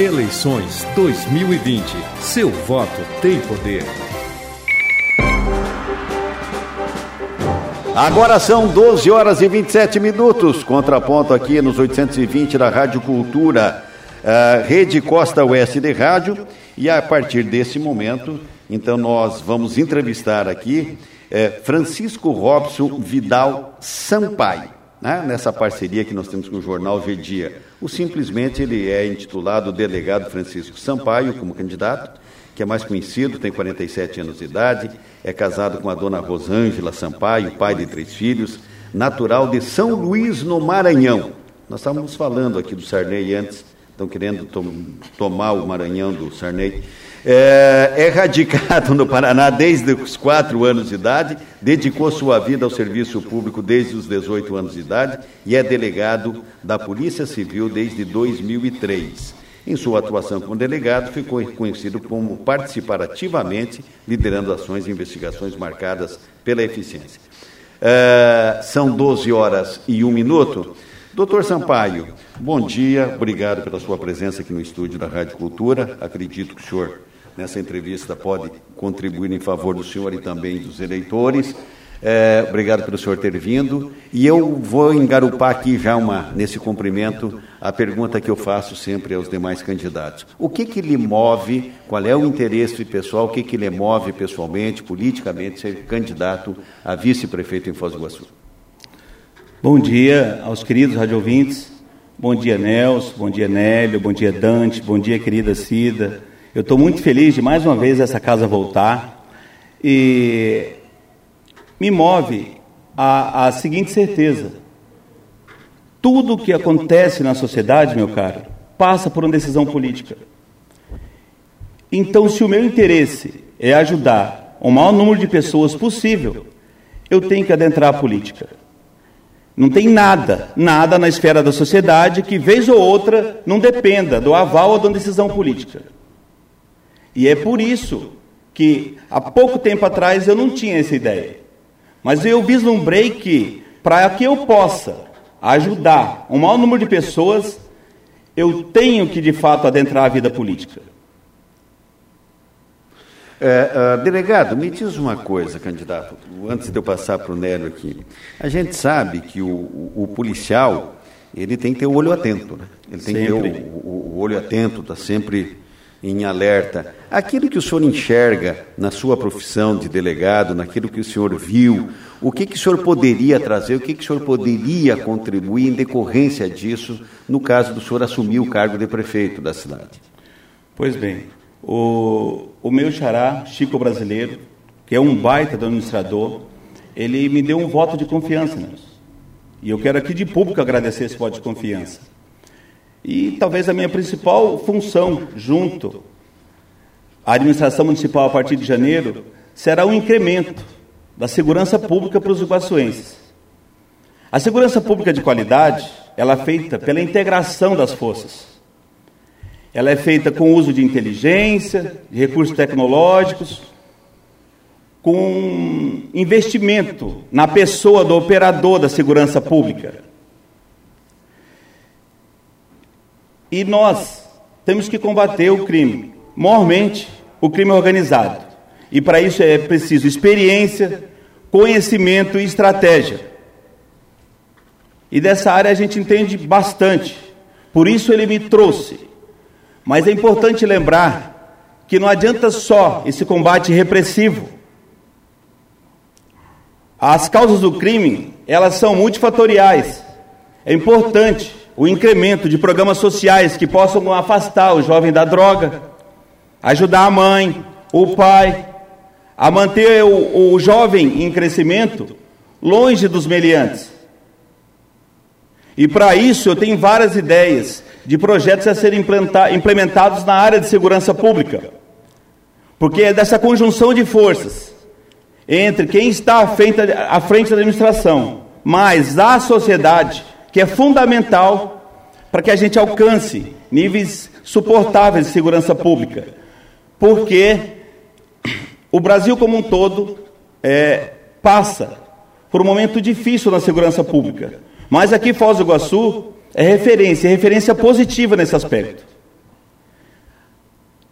Eleições 2020. Seu voto tem poder. Agora são 12 horas e 27 minutos. Contraponto aqui nos 820 da Rádio Cultura, uh, Rede Costa Oeste de Rádio. E a partir desse momento, então, nós vamos entrevistar aqui uh, Francisco Robson Vidal Sampaio né, nessa parceria que nós temos com o jornal V O simplesmente ele é intitulado Delegado Francisco Sampaio como candidato, que é mais conhecido, tem 47 anos de idade, é casado com a dona Rosângela Sampaio, pai de três filhos, natural de São Luís, no Maranhão. Nós estávamos falando aqui do Sarney antes, estão querendo tom tomar o Maranhão do Sarney. É, é radicado no Paraná desde os quatro anos de idade, dedicou sua vida ao serviço público desde os 18 anos de idade e é delegado da Polícia Civil desde 2003. Em sua atuação como delegado, ficou reconhecido como participar ativamente, liderando ações e investigações marcadas pela eficiência. É, são 12 horas e um minuto. Doutor Sampaio, bom dia, obrigado pela sua presença aqui no estúdio da Rádio Cultura. Acredito que o senhor nessa entrevista pode contribuir em favor do senhor e também dos eleitores. É, obrigado pelo senhor ter vindo. E eu vou engarupar aqui já uma, nesse cumprimento a pergunta que eu faço sempre aos demais candidatos. O que, que lhe move, qual é o interesse pessoal, o que, que lhe move pessoalmente, politicamente, ser candidato a vice-prefeito em Foz do Iguaçu? Bom dia aos queridos radiovintes. Bom dia, Nelson. Bom dia, Nélio. Bom dia, Dante. Bom dia, querida Cida. Eu estou muito feliz de mais uma vez essa casa voltar e me move a, a seguinte certeza: tudo o que acontece na sociedade, meu caro, passa por uma decisão política. Então, se o meu interesse é ajudar o maior número de pessoas possível, eu tenho que adentrar a política. Não tem nada, nada na esfera da sociedade que, vez ou outra, não dependa do aval ou da decisão política. E é por isso que há pouco tempo atrás eu não tinha essa ideia. Mas eu vislumbrei que, para que eu possa ajudar um maior número de pessoas, eu tenho que de fato adentrar a vida política. Uh, delegado, me diz uma coisa, candidato, antes de eu passar para o Nélio aqui. A gente sabe que o, o, o, policial ele tem que ter o olho atento, né? Ele tem sempre. que ter o, o olho atento, está sempre em alerta. Aquilo que o senhor enxerga na sua profissão de delegado, naquilo que o senhor viu, o que, que o senhor poderia trazer, o que, que o senhor poderia contribuir em decorrência disso, no caso do senhor assumir o cargo de prefeito da cidade? Pois bem, o, o meu xará, Chico Brasileiro, que é um baita do administrador, ele me deu um voto de confiança, né? E eu quero aqui de público agradecer esse voto de confiança. E talvez a minha principal função, junto à administração municipal a partir de janeiro, será o um incremento da segurança pública para os iguaçuenses. A segurança pública de qualidade, ela é feita pela integração das forças. Ela é feita com uso de inteligência, de recursos tecnológicos, com investimento na pessoa do operador da segurança pública. E nós temos que combater o crime, mormente o crime organizado. E para isso é preciso experiência, conhecimento e estratégia. E dessa área a gente entende bastante. Por isso ele me trouxe. Mas é importante lembrar que não adianta só esse combate repressivo. As causas do crime, elas são multifatoriais. É importante o incremento de programas sociais que possam afastar o jovem da droga, ajudar a mãe, o pai, a manter o, o jovem em crescimento longe dos meliantes. E para isso eu tenho várias ideias de projetos a serem implementados na área de segurança pública. Porque é dessa conjunção de forças entre quem está à frente, à frente da administração, mais a sociedade, que é fundamental para que a gente alcance níveis suportáveis de segurança pública. Porque o Brasil como um todo é, passa por um momento difícil na segurança pública. Mas aqui Foz do Iguaçu é referência, é referência positiva nesse aspecto.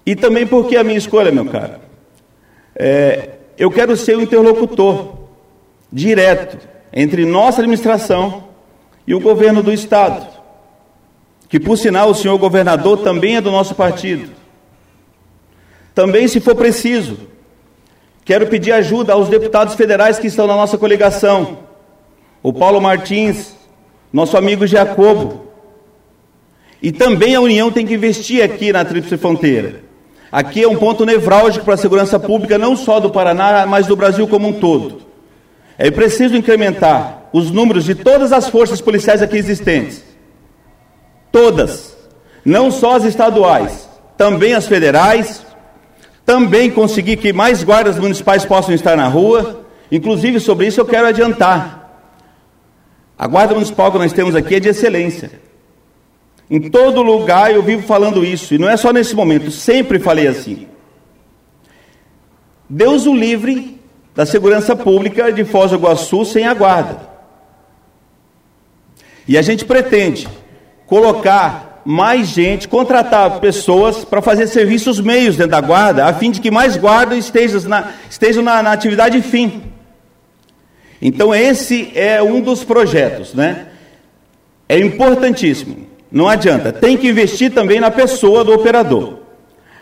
E também porque a minha escolha, meu cara, é, eu quero ser o interlocutor direto entre nossa administração e o governo do Estado, que, por sinal, o senhor governador também é do nosso partido. Também, se for preciso, quero pedir ajuda aos deputados federais que estão na nossa coligação, o Paulo Martins, nosso amigo Jacobo. E também a União tem que investir aqui na Tríplice Fronteira. Aqui é um ponto nevrálgico para a segurança pública, não só do Paraná, mas do Brasil como um todo. É preciso incrementar os números de todas as forças policiais aqui existentes. Todas. Não só as estaduais, também as federais. Também conseguir que mais guardas municipais possam estar na rua. Inclusive, sobre isso eu quero adiantar. A guarda municipal que nós temos aqui é de excelência. Em todo lugar eu vivo falando isso, e não é só nesse momento, sempre falei assim. Deus o livre da segurança pública de Foz do Iguaçu sem a guarda. E a gente pretende colocar mais gente, contratar pessoas para fazer serviços meios dentro da guarda, a fim de que mais guardas estejam na, estejam na, na atividade fim. Então esse é um dos projetos, né? É importantíssimo. Não adianta, tem que investir também na pessoa do operador.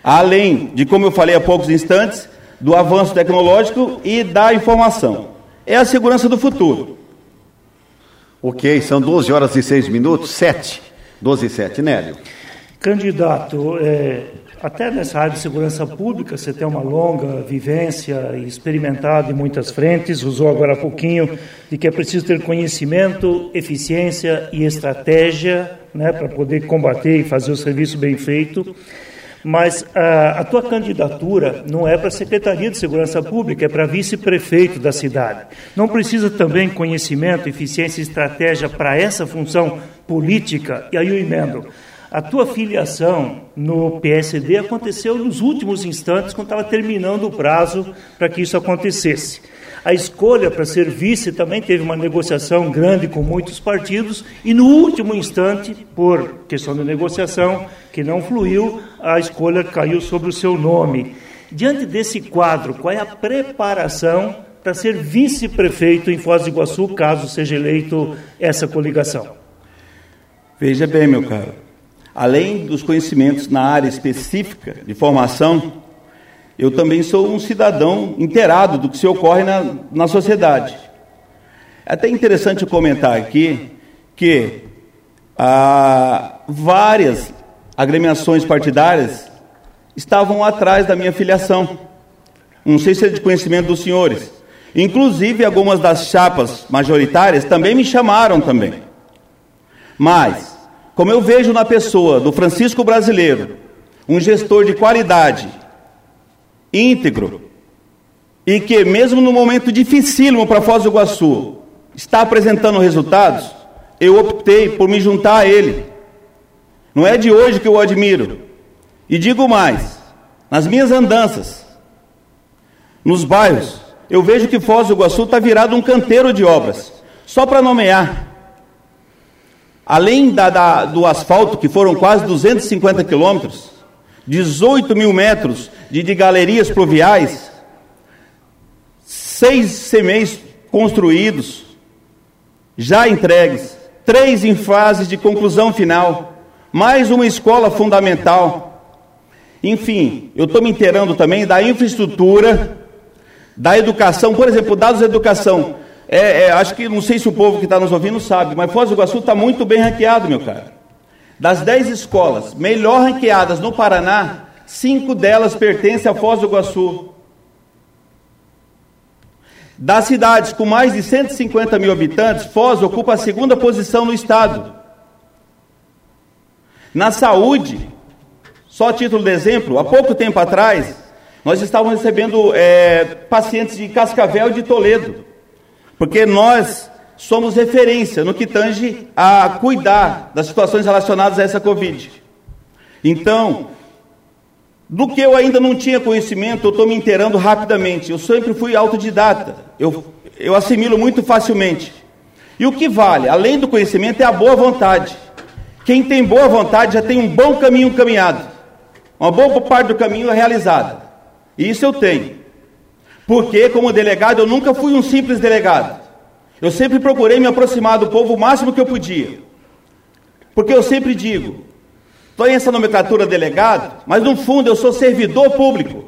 Além de, como eu falei há poucos instantes, do avanço tecnológico e da informação. É a segurança do futuro. Ok, são 12 horas e 6 minutos, 7. 12 e 7, Nélio. Candidato, é, até nessa área de segurança pública você tem uma longa vivência e experimentado em muitas frentes, usou agora há pouquinho de que é preciso ter conhecimento, eficiência e estratégia né, para poder combater e fazer o serviço bem feito. Mas a, a tua candidatura não é para a Secretaria de Segurança Pública, é para vice-prefeito da cidade. Não precisa também conhecimento, eficiência e estratégia para essa função política? E aí eu emendo. A tua filiação no PSD aconteceu nos últimos instantes, quando estava terminando o prazo para que isso acontecesse. A escolha para ser vice também teve uma negociação grande com muitos partidos e no último instante, por questão de negociação que não fluiu, a escolha caiu sobre o seu nome. Diante desse quadro, qual é a preparação para ser vice-prefeito em Foz do Iguaçu, caso seja eleito essa coligação? Veja bem, meu caro, além dos conhecimentos na área específica de formação, eu também sou um cidadão inteirado do que se ocorre na, na sociedade. É até interessante comentar aqui que ah, várias agremiações partidárias estavam atrás da minha filiação. Não sei se é de conhecimento dos senhores. Inclusive, algumas das chapas majoritárias também me chamaram também. Mas, como eu vejo na pessoa do Francisco Brasileiro, um gestor de qualidade, íntegro e que, mesmo no momento dificílimo para Foz do Iguaçu, está apresentando resultados, eu optei por me juntar a ele. Não é de hoje que eu o admiro. E digo mais: nas minhas andanças, nos bairros, eu vejo que Foz do Iguaçu está virado um canteiro de obras. Só para nomear. Além da, da, do asfalto, que foram quase 250 quilômetros, 18 mil metros de, de galerias pluviais, seis semeis construídos, já entregues, três em fase de conclusão final, mais uma escola fundamental. Enfim, eu estou me inteirando também da infraestrutura, da educação, por exemplo, dados da educação. É, é, acho que não sei se o povo que está nos ouvindo sabe, mas Foz do Iguaçu está muito bem ranqueado, meu cara. Das dez escolas melhor ranqueadas no Paraná, cinco delas pertencem a Foz do Iguaçu. Das cidades com mais de 150 mil habitantes, Foz ocupa a segunda posição no estado. Na saúde, só a título de exemplo, há pouco tempo atrás, nós estávamos recebendo é, pacientes de Cascavel e de Toledo, porque nós somos referência no que tange a cuidar das situações relacionadas a essa Covid. Então, do que eu ainda não tinha conhecimento, eu estou me inteirando rapidamente. Eu sempre fui autodidata, eu, eu assimilo muito facilmente. E o que vale, além do conhecimento, é a boa vontade. Quem tem boa vontade já tem um bom caminho caminhado. Uma boa parte do caminho é realizada. E isso eu tenho. Porque, como delegado, eu nunca fui um simples delegado. Eu sempre procurei me aproximar do povo o máximo que eu podia. Porque eu sempre digo, estou em essa nomenclatura delegado, mas no fundo eu sou servidor público.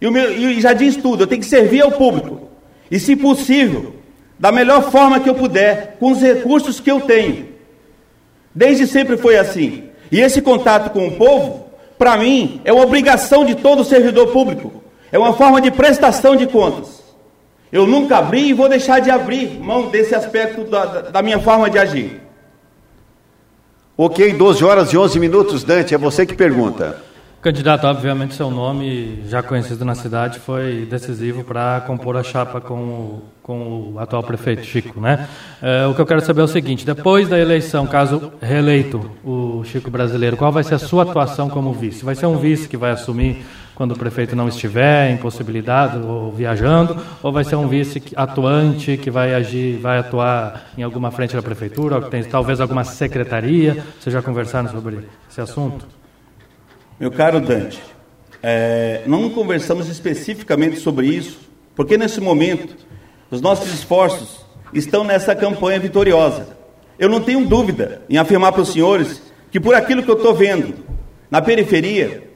E, meu, e já diz tudo, eu tenho que servir ao público. E se possível, da melhor forma que eu puder, com os recursos que eu tenho. Desde sempre foi assim. E esse contato com o povo, para mim, é uma obrigação de todo servidor público. É uma forma de prestação de contas. Eu nunca abri e vou deixar de abrir mão desse aspecto da, da minha forma de agir. Ok, 12 horas e 11 minutos, Dante, é você que pergunta. Candidato, obviamente seu nome, já conhecido na cidade, foi decisivo para compor a chapa com o, com o atual prefeito Chico, né? É, o que eu quero saber é o seguinte, depois da eleição, caso reeleito o Chico brasileiro, qual vai ser a sua atuação como vice? Vai ser um vice que vai assumir quando o prefeito não estiver impossibilidade ou viajando, ou vai ser um vice atuante que vai agir, vai atuar em alguma frente da prefeitura, ou tem talvez alguma secretaria? Vocês já conversaram sobre esse assunto? Meu caro Dante, é, não conversamos especificamente sobre isso, porque nesse momento os nossos esforços estão nessa campanha vitoriosa. Eu não tenho dúvida em afirmar para os senhores que por aquilo que eu estou vendo na periferia,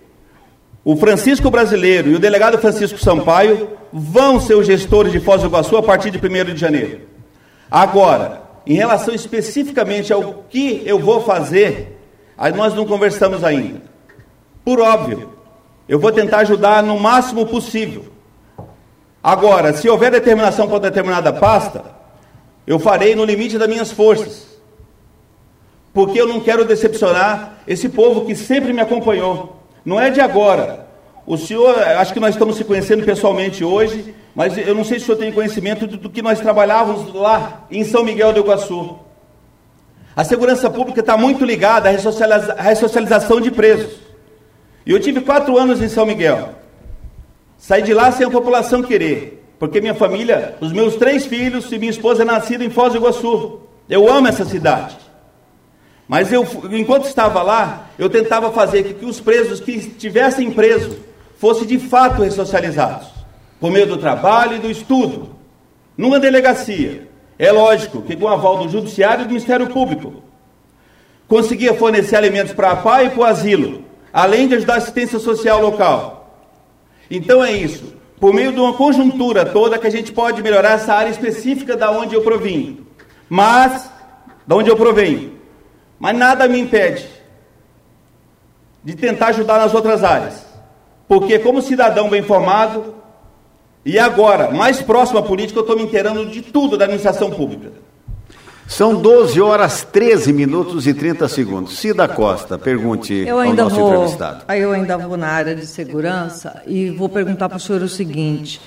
o Francisco Brasileiro e o delegado Francisco Sampaio vão ser os gestores de Foz do Iguaçu a partir de 1 de janeiro. Agora, em relação especificamente ao que eu vou fazer, aí nós não conversamos ainda. Por óbvio, eu vou tentar ajudar no máximo possível. Agora, se houver determinação para determinada pasta, eu farei no limite das minhas forças. Porque eu não quero decepcionar esse povo que sempre me acompanhou. Não é de agora. O senhor, acho que nós estamos se conhecendo pessoalmente hoje, mas eu não sei se o senhor tem conhecimento do, que nós trabalhávamos lá em São Miguel do Iguaçu. A segurança pública está muito ligada à ressocialização de presos. E eu tive quatro anos em São Miguel. Saí de lá sem a população querer, porque minha família, os meus três filhos e minha esposa é nascida em Foz do Iguaçu. Eu amo essa cidade. Mas eu, enquanto estava lá, eu tentava fazer com que os presos que estivessem presos fossem de fato ressocializados, por meio do trabalho e do estudo, numa delegacia. É lógico que com aval do Judiciário e do Ministério Público. Conseguia fornecer alimentos para a PAI e para o asilo, além de ajudar a assistência social local. Então é isso. Por meio de uma conjuntura toda que a gente pode melhorar essa área específica da onde eu provim. Mas, da onde eu provenho. Mas nada me impede de tentar ajudar nas outras áreas. Porque como cidadão bem formado, e agora, mais próximo à política, eu estou me inteirando de tudo da administração pública. São 12 horas 13 minutos e 30 segundos. Cida Costa, pergunte eu ainda ao nosso vou, entrevistado. Eu ainda vou na área de segurança e vou perguntar para o senhor o seguinte.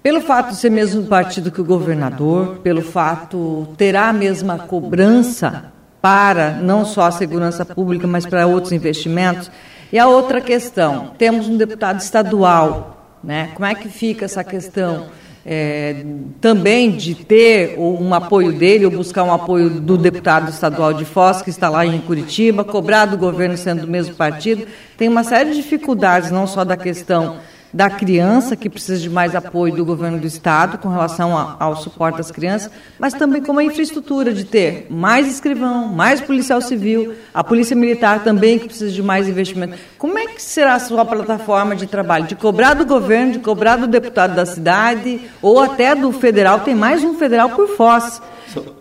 Pelo fato de ser mesmo partido que o governador, pelo fato terá a mesma cobrança para não só a segurança pública, mas para outros investimentos. E a outra questão, temos um deputado estadual, né? Como é que fica essa questão? é, também de ter um apoio dele, ou buscar um apoio do deputado estadual de Foz, que está lá em Curitiba, cobrar do governo sendo do mesmo partido. Tem uma série de dificuldades, não só da questão da criança, que precisa de mais apoio do governo do Estado com relação a, ao suporte das crianças, mas também como a infraestrutura de ter mais escrivão, mais policial civil, a polícia militar também que precisa de mais investimento. Como é que será a sua plataforma de trabalho? De cobrar do governo, de cobrar do deputado da cidade, ou até do federal, tem mais um federal por Foz.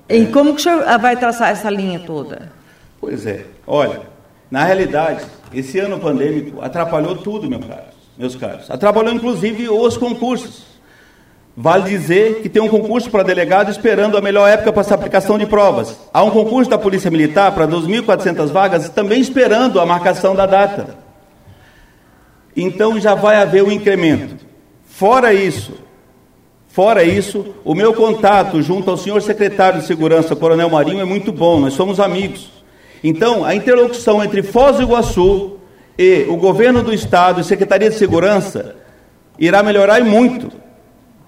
E como que o senhor vai traçar essa linha toda? Pois é, olha, na realidade, esse ano pandêmico atrapalhou tudo, meu caro meus caros. Atrapalhou inclusive os concursos. Vale dizer que tem um concurso para delegado esperando a melhor época para essa aplicação de provas. Há um concurso da Polícia Militar para 2.400 vagas também esperando a marcação da data. Então já vai haver um incremento. Fora isso, fora isso, o meu contato junto ao senhor secretário de Segurança, Coronel Marinho, é muito bom, nós somos amigos. Então, a interlocução entre Foz do Iguaçu, e o governo do Estado e Secretaria de Segurança irá melhorar e muito.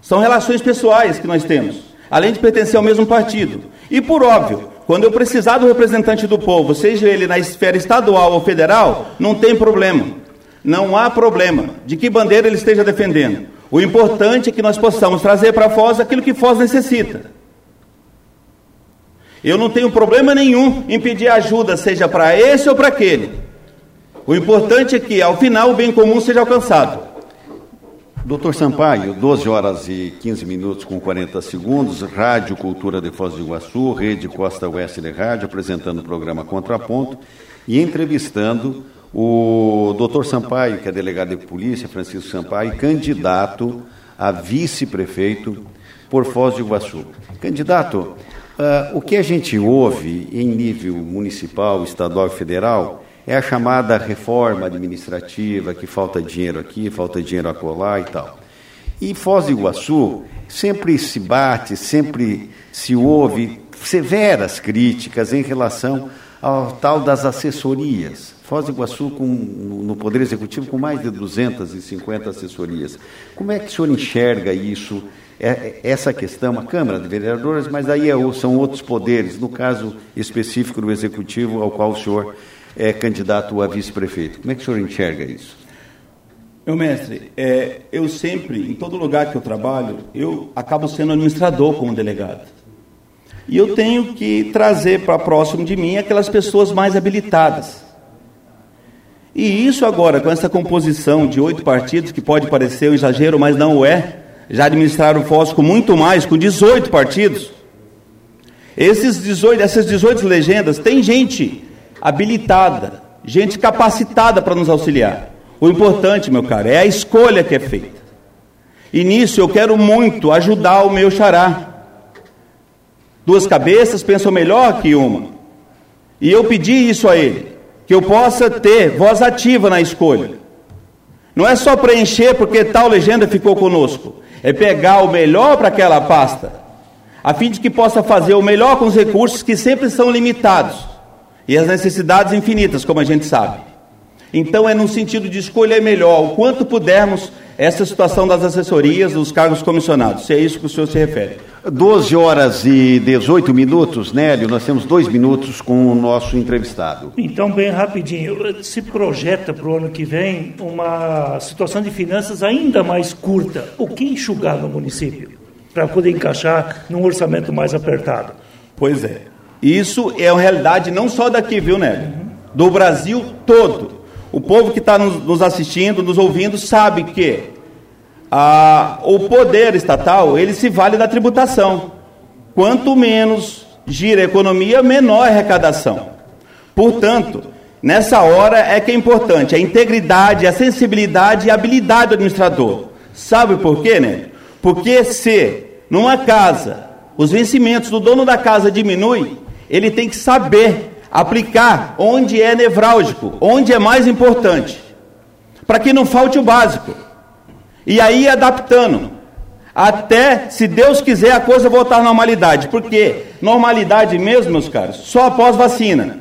São relações pessoais que nós temos, além de pertencer ao mesmo partido. E por óbvio, quando eu precisar do representante do povo, seja ele na esfera estadual ou federal, não tem problema. Não há problema de que bandeira ele esteja defendendo. O importante é que nós possamos trazer para Foz aquilo que Foz necessita. Eu não tenho problema nenhum em pedir ajuda, seja para esse ou para aquele. O importante é que, ao final, o bem comum seja alcançado. Doutor Sampaio, 12 horas e 15 minutos com 40 segundos, Rádio Cultura de Foz do Iguaçu, Rede Costa Oeste de Rádio, apresentando o programa Contraponto e entrevistando o doutor Sampaio, que é delegado de polícia, Francisco Sampaio, candidato a vice-prefeito por Foz do Iguaçu. Candidato, uh, o que a gente ouve em nível municipal, estadual e federal é a chamada reforma administrativa, que falta dinheiro aqui, falta dinheiro acolá e tal. E Foz do Iguaçu sempre se bate, sempre se ouve severas críticas em relação ao tal das assessorias. Foz do Iguaçu, com, no Poder Executivo, com mais de 250 assessorias. Como é que o senhor enxerga isso, é, essa questão, a Câmara de Vereadores, mas aí é, são outros poderes, no caso específico do Executivo, ao qual o senhor é candidato a vice-prefeito. Como é que o senhor enxerga isso? Meu mestre, é, eu sempre, em todo lugar que eu trabalho, eu acabo sendo administrador como delegado. E eu tenho que trazer para próximo de mim aquelas pessoas mais habilitadas. E isso agora, com essa composição de oito partidos, que pode parecer um exagero, mas não o é, já administraram o FOS com muito mais, com 18 partidos. Esses 18, essas 18 legendas, tem gente habilitada, gente capacitada para nos auxiliar. O importante, meu caro, é a escolha que é feita. E nisso eu quero muito ajudar o meu xará. Duas cabeças pensam melhor que uma. E eu pedi isso a ele, que eu possa ter voz ativa na escolha. Não é só preencher porque tal legenda ficou conosco, é pegar o melhor para aquela pasta, a fim de que possa fazer o melhor com os recursos que sempre são limitados e as necessidades infinitas, como a gente sabe. Então é no sentido de escolher melhor, o quanto pudermos, essa situação das assessorias, dos cargos comissionados, se é isso que o senhor se refere. 12 horas e 18 minutos, Nélio, nós temos dois minutos com o nosso entrevistado. Então, bem rapidinho, se projeta para o ano que vem uma situação de finanças ainda mais curta. O que enxugar no município para poder encaixar num orçamento mais apertado? Pois é. Isso é uma realidade não só daqui, viu, Nélio? Do Brasil todo. O povo que está nos assistindo, nos ouvindo, sabe que a, o poder estatal ele se vale da tributação. Quanto menos gira a economia, menor a arrecadação. Portanto, nessa hora é que é importante a integridade, a sensibilidade e a habilidade do administrador. Sabe por quê, né? Porque se numa casa os vencimentos do dono da casa diminuem, ele tem que saber aplicar onde é nevrálgico, onde é mais importante, para que não falte o básico. E aí adaptando, até, se Deus quiser, a coisa voltar à normalidade. Porque normalidade mesmo, meus caros, só após vacina.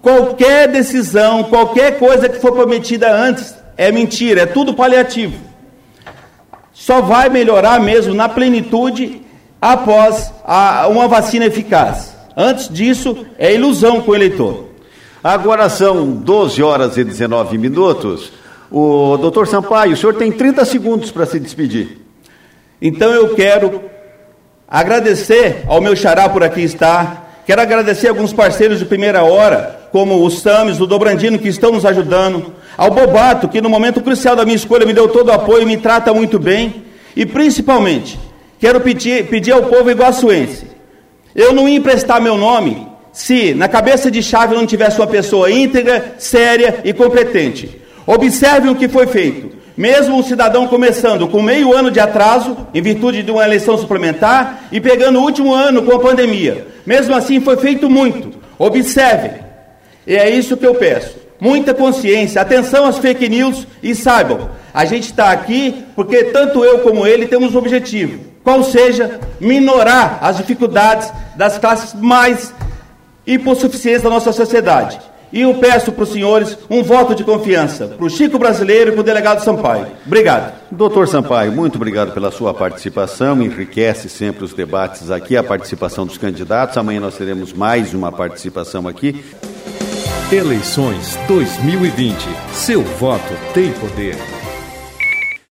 Qualquer decisão, qualquer coisa que for prometida antes, é mentira, é tudo paliativo. Só vai melhorar mesmo na plenitude após a, uma vacina eficaz. Antes disso, é ilusão com o eleitor. Agora são 12 horas e 19 minutos. O doutor Sampaio, o senhor tem 30 segundos para se despedir. Então eu quero agradecer ao meu xará por aqui estar. Quero agradecer alguns parceiros de primeira hora, como o Sames, o Dobrandino, que estão nos ajudando. Ao Bobato, que no momento crucial da minha escolha me deu todo o apoio e me trata muito bem. E principalmente, quero pedir, pedir ao povo iguaçuense eu não ia emprestar meu nome se na cabeça de chave não tivesse uma pessoa íntegra, séria e competente. Observem o que foi feito. Mesmo um cidadão começando com meio ano de atraso, em virtude de uma eleição suplementar, e pegando o último ano com a pandemia. Mesmo assim, foi feito muito. Observem. E é isso que eu peço. Muita consciência, atenção às fake news e saibam, a gente está aqui porque tanto eu como ele temos um objetivo qual seja minorar as dificuldades das classes mais hipossuficientes da nossa sociedade. E eu peço para os senhores um voto de confiança para o Chico Brasileiro e para o delegado Sampaio. Obrigado. Doutor Sampaio, muito obrigado pela sua participação. Enriquece sempre os debates aqui, a participação dos candidatos. Amanhã nós teremos mais uma participação aqui. Eleições 2020. Seu voto tem poder.